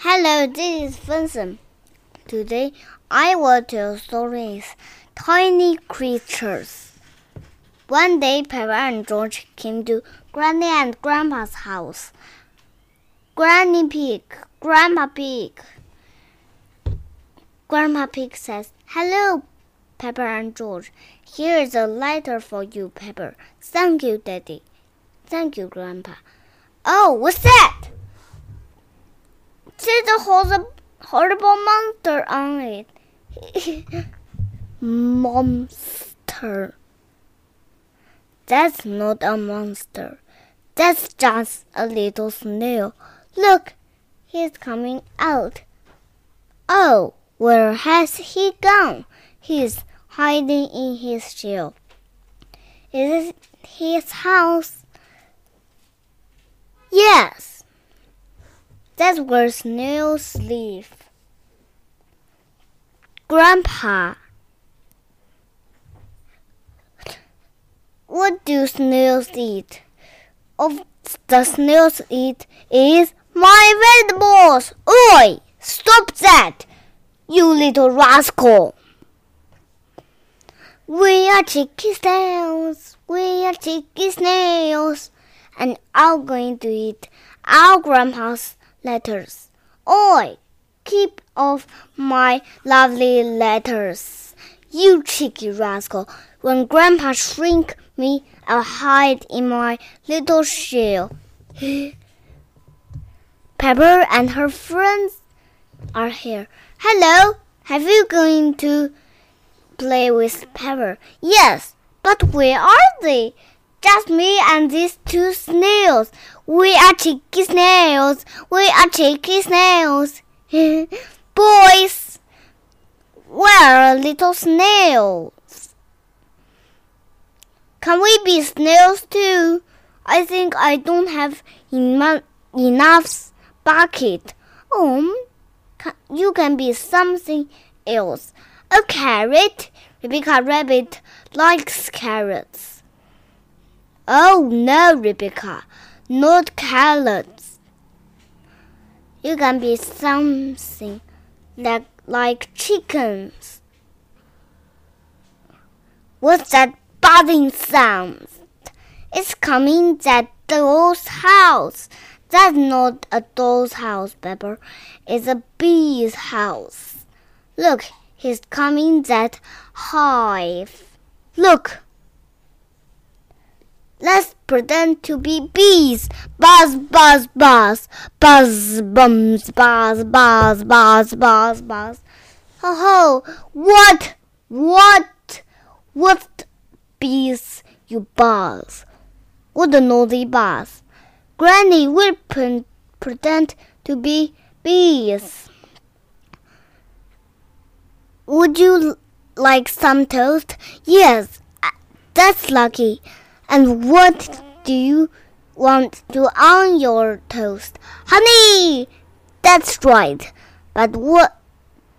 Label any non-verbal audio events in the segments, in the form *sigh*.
Hello, this is Vincent. Today I will tell stories tiny creatures. One day Peppa and George came to Granny and Grandpa's house. Granny Pig, Grandpa Pig. Grandpa Pig says, Hello, Peppa and George. Here is a letter for you, Peppa. Thank you, Daddy. Thank you, Grandpa. Oh, what's that? There's a horrible, horrible monster on it. *laughs* monster. That's not a monster. That's just a little snail. Look, he's coming out. Oh, where has he gone? He's hiding in his shell. Is it his house? Yes. That's where snails live. Grandpa, what do snails eat? Of the snails eat is my vegetables. Oi! Stop that, you little rascal! We are cheeky snails. We are cheeky snails, and I'm going to eat our grandpa's letters. Oi! Keep off my lovely letters. You cheeky rascal. When Grandpa shrink me, I'll hide in my little shell. *laughs* Peppa and her friends are here. Hello, have you going to play with Peppa? Yes, but where are they? Just me and these two snails. We are cheeky snails. We are cheeky snails. *laughs* Boys, we're little snails. Can we be snails too? I think I don't have enough bucket. Um, you can be something else. A carrot. Rebecca Rabbit likes carrots. Oh no, Rebecca, not carrots. You can be something like like chickens. What's that buzzing sound? It's coming that doll's house. That's not a doll's house, Peppa. It's a bee's house. Look, he's coming that hive. Look. Let's pretend to be bees. Buzz, buzz, buzz. Buzz, bums, buzz, buzz, buzz, buzz, buzz. Ho ho! What? What? What bees you buzz? What a naughty buzz. Granny will pretend to be bees. Would you like some toast? Yes, that's lucky. And what do you want to on your toast? Honey! That's right. But what?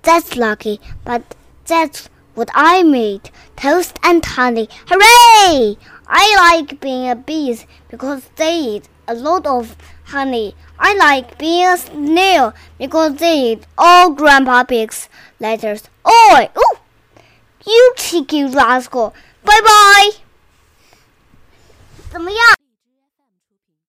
That's lucky. But that's what I made. Toast and honey. Hooray! I like being a bee because they eat a lot of honey. I like being a snail because they eat all Grandpa Pig's letters. Oi! Ooh! You cheeky rascal! Bye bye! 怎么样？